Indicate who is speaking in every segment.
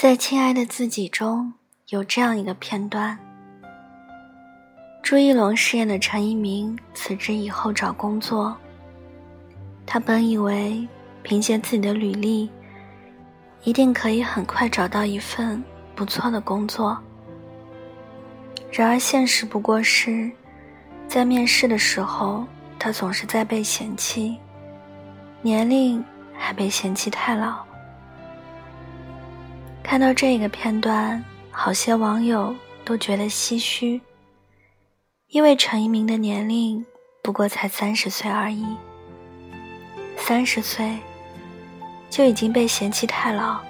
Speaker 1: 在《亲爱的自己》中有这样一个片段：朱一龙饰演的陈一鸣辞职以后找工作，他本以为凭借自己的履历，一定可以很快找到一份不错的工作。然而现实不过是，在面试的时候，他总是在被嫌弃，年龄还被嫌弃太老。看到这个片段，好些网友都觉得唏嘘，因为陈一鸣的年龄不过才三十岁而已，三十岁就已经被嫌弃太老，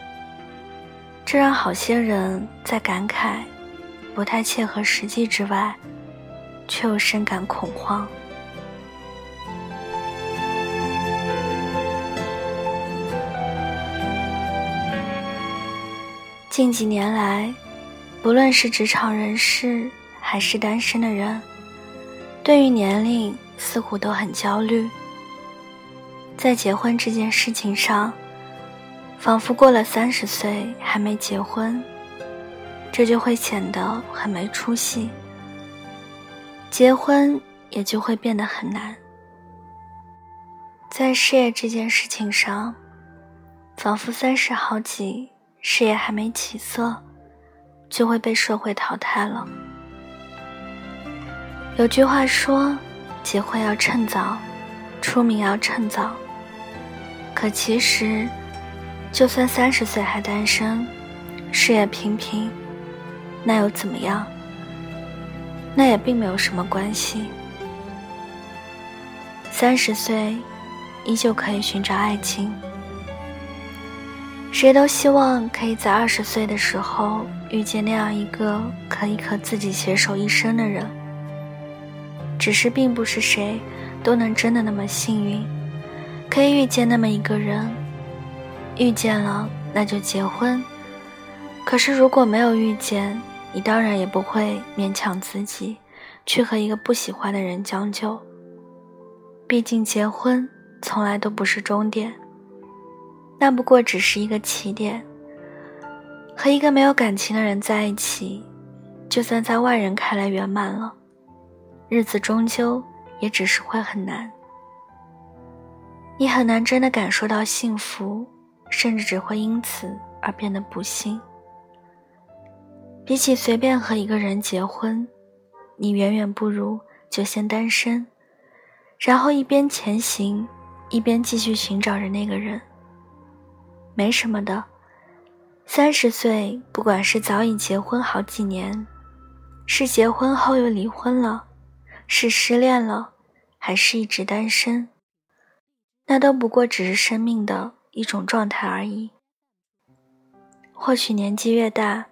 Speaker 1: 这让好些人在感慨不太切合实际之外，却又深感恐慌。近几年来，不论是职场人士还是单身的人，对于年龄似乎都很焦虑。在结婚这件事情上，仿佛过了三十岁还没结婚，这就会显得很没出息，结婚也就会变得很难。在事业这件事情上，仿佛三十好几。事业还没起色，就会被社会淘汰了。有句话说：“结婚要趁早，出名要趁早。”可其实，就算三十岁还单身，事业平平，那又怎么样？那也并没有什么关系。三十岁，依旧可以寻找爱情。谁都希望可以在二十岁的时候遇见那样一个可以和自己携手一生的人。只是并不是谁都能真的那么幸运，可以遇见那么一个人。遇见了，那就结婚。可是如果没有遇见，你当然也不会勉强自己去和一个不喜欢的人将就。毕竟结婚从来都不是终点。那不过只是一个起点。和一个没有感情的人在一起，就算在外人看来圆满了，日子终究也只是会很难。你很难真的感受到幸福，甚至只会因此而变得不幸。比起随便和一个人结婚，你远远不如就先单身，然后一边前行，一边继续寻找着那个人。没什么的，三十岁，不管是早已结婚好几年，是结婚后又离婚了，是失恋了，还是一直单身，那都不过只是生命的一种状态而已。或许年纪越大，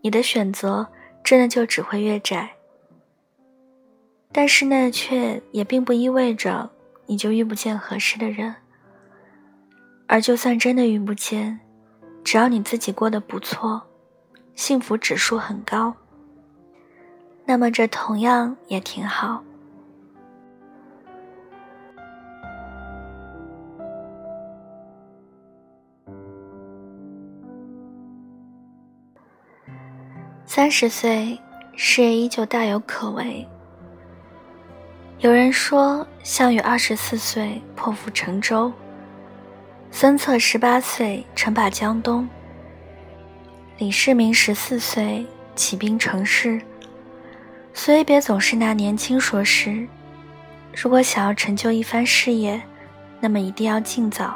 Speaker 1: 你的选择真的就只会越窄，但是那却也并不意味着你就遇不见合适的人。而就算真的遇不见，只要你自己过得不错，幸福指数很高，那么这同样也挺好。三十岁，事业依旧大有可为。有人说，项羽二十四岁破釜沉舟。孙策十八岁称霸江东，李世民十四岁起兵成事，所以别总是拿年轻说事。如果想要成就一番事业，那么一定要尽早。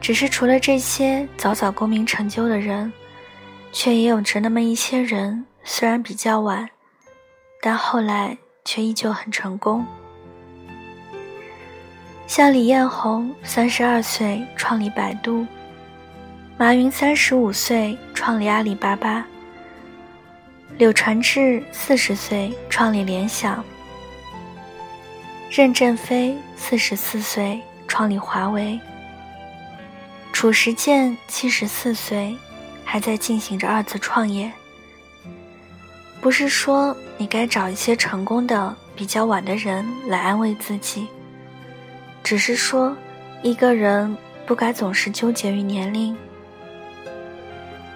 Speaker 1: 只是除了这些早早功名成就的人，却也有着那么一些人，虽然比较晚，但后来却依旧很成功。像李彦宏三十二岁创立百度，马云三十五岁创立阿里巴巴，柳传志四十岁创立联想，任正非四十四岁创立华为，褚时健七十四岁还在进行着二次创业。不是说你该找一些成功的比较晚的人来安慰自己。只是说，一个人不该总是纠结于年龄，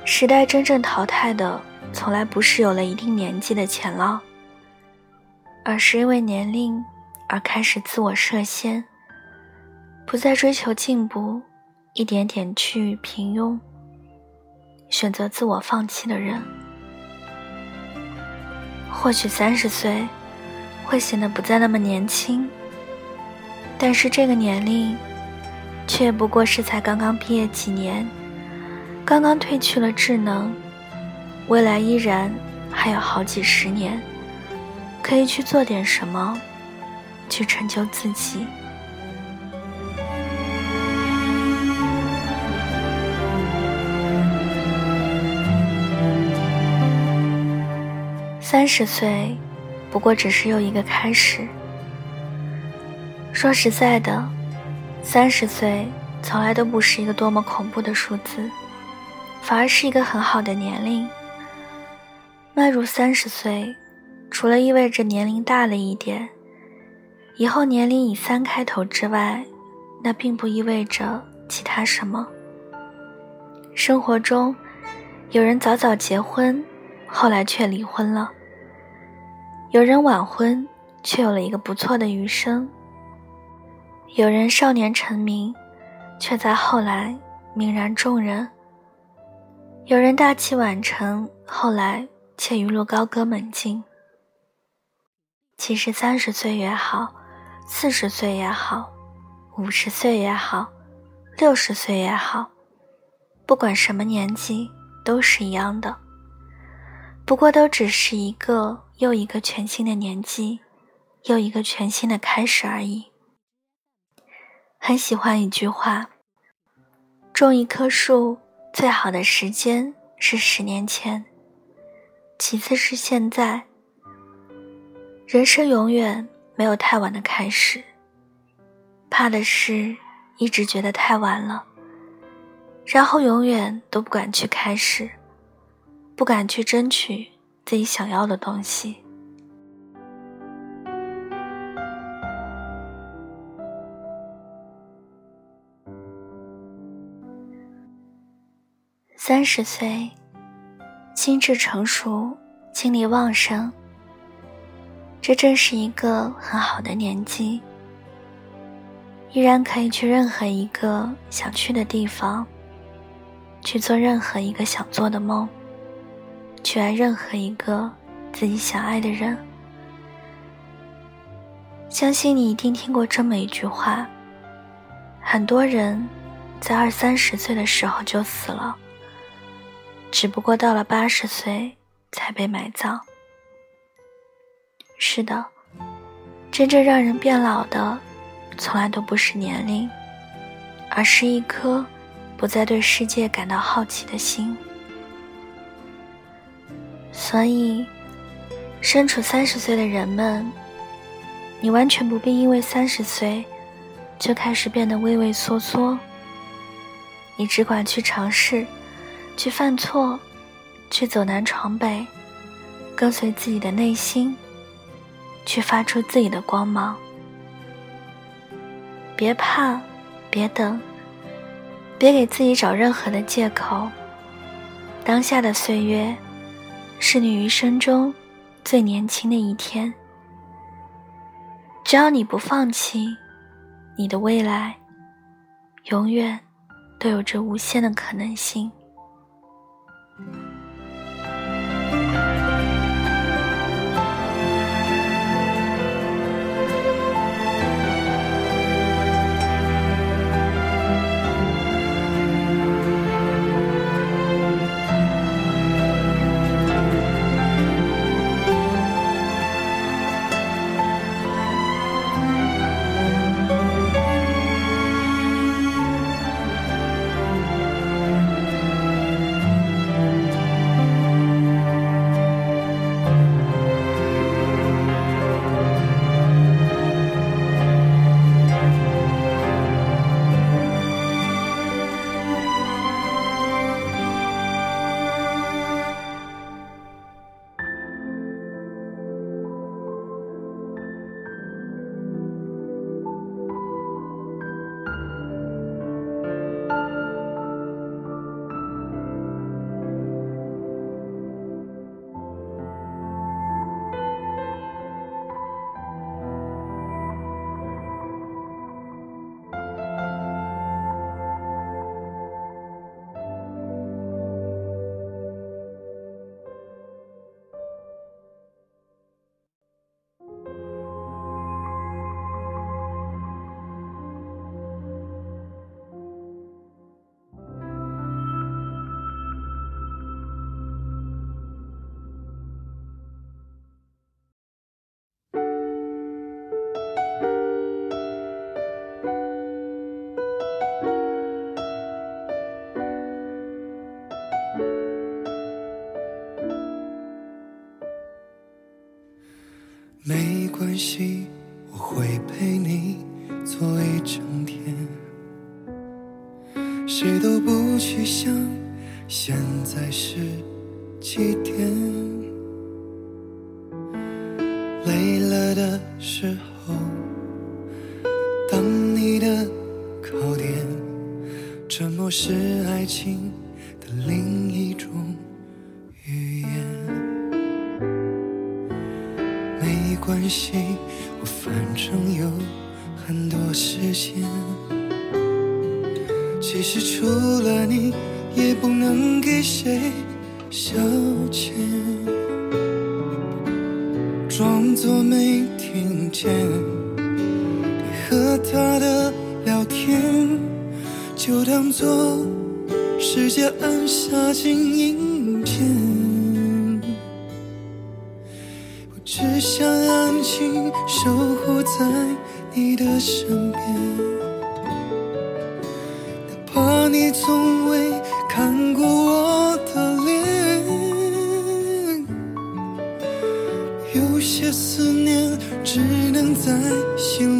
Speaker 1: 时代真正淘汰的，从来不是有了一定年纪的钱老，而是因为年龄而开始自我设限，不再追求进步，一点点趋于平庸，选择自我放弃的人。或许三十岁会显得不再那么年轻，但是这个年龄却不过是才刚刚毕业几年，刚刚褪去了智能，未来依然还有好几十年，可以去做点什么，去成就自己。三十岁，不过只是又一个开始。说实在的，三十岁从来都不是一个多么恐怖的数字，反而是一个很好的年龄。迈入三十岁，除了意味着年龄大了一点，以后年龄以三开头之外，那并不意味着其他什么。生活中，有人早早结婚，后来却离婚了。有人晚婚，却有了一个不错的余生；有人少年成名，却在后来泯然众人；有人大器晚成，后来却一路高歌猛进。其实三十岁也好，四十岁也好，五十岁也好，六十岁也好，不管什么年纪，都是一样的。不过都只是一个又一个全新的年纪，又一个全新的开始而已。很喜欢一句话：种一棵树最好的时间是十年前，其次是现在。人生永远没有太晚的开始，怕的是一直觉得太晚了，然后永远都不敢去开始。不敢去争取自己想要的东西。三十岁，心智成熟，精力旺盛，这正是一个很好的年纪，依然可以去任何一个想去的地方，去做任何一个想做的梦。去爱任何一个自己想爱的人。相信你一定听过这么一句话：很多人在二三十岁的时候就死了，只不过到了八十岁才被埋葬。是的，真正让人变老的，从来都不是年龄，而是一颗不再对世界感到好奇的心。所以，身处三十岁的人们，你完全不必因为三十岁就开始变得畏畏缩缩。你只管去尝试，去犯错，去走南闯北，跟随自己的内心，去发出自己的光芒。别怕，别等，别给自己找任何的借口。当下的岁月。是你余生中最年轻的一天。只要你不放弃，你的未来永远都有着无限的可能性。
Speaker 2: 没关系我会陪你坐一整天。谁都不去想现在是几点。累了的时候当你的考点沉默是爱情的力关系，我反正有很多时间。其实除了你，也不能给谁消遣，装作没听见你和他的聊天，就当作世界按下静音安静守护在你的身边。哪怕你从未看过我的脸，有些思念只能在心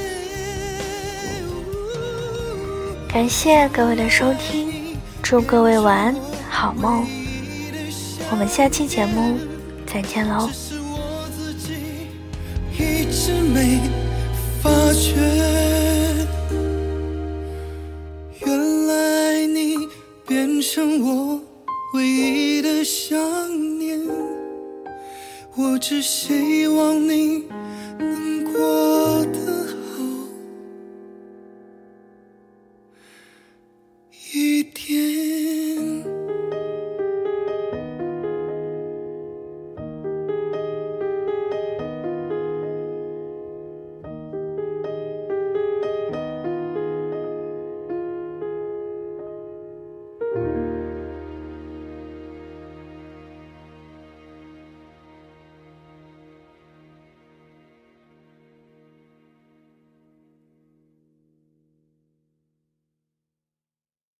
Speaker 1: 感谢各位的收听，祝各位晚安，好梦。我们下期节目再见喽。
Speaker 2: 一直没发觉，原来你变成我唯一的想念。我只希望你。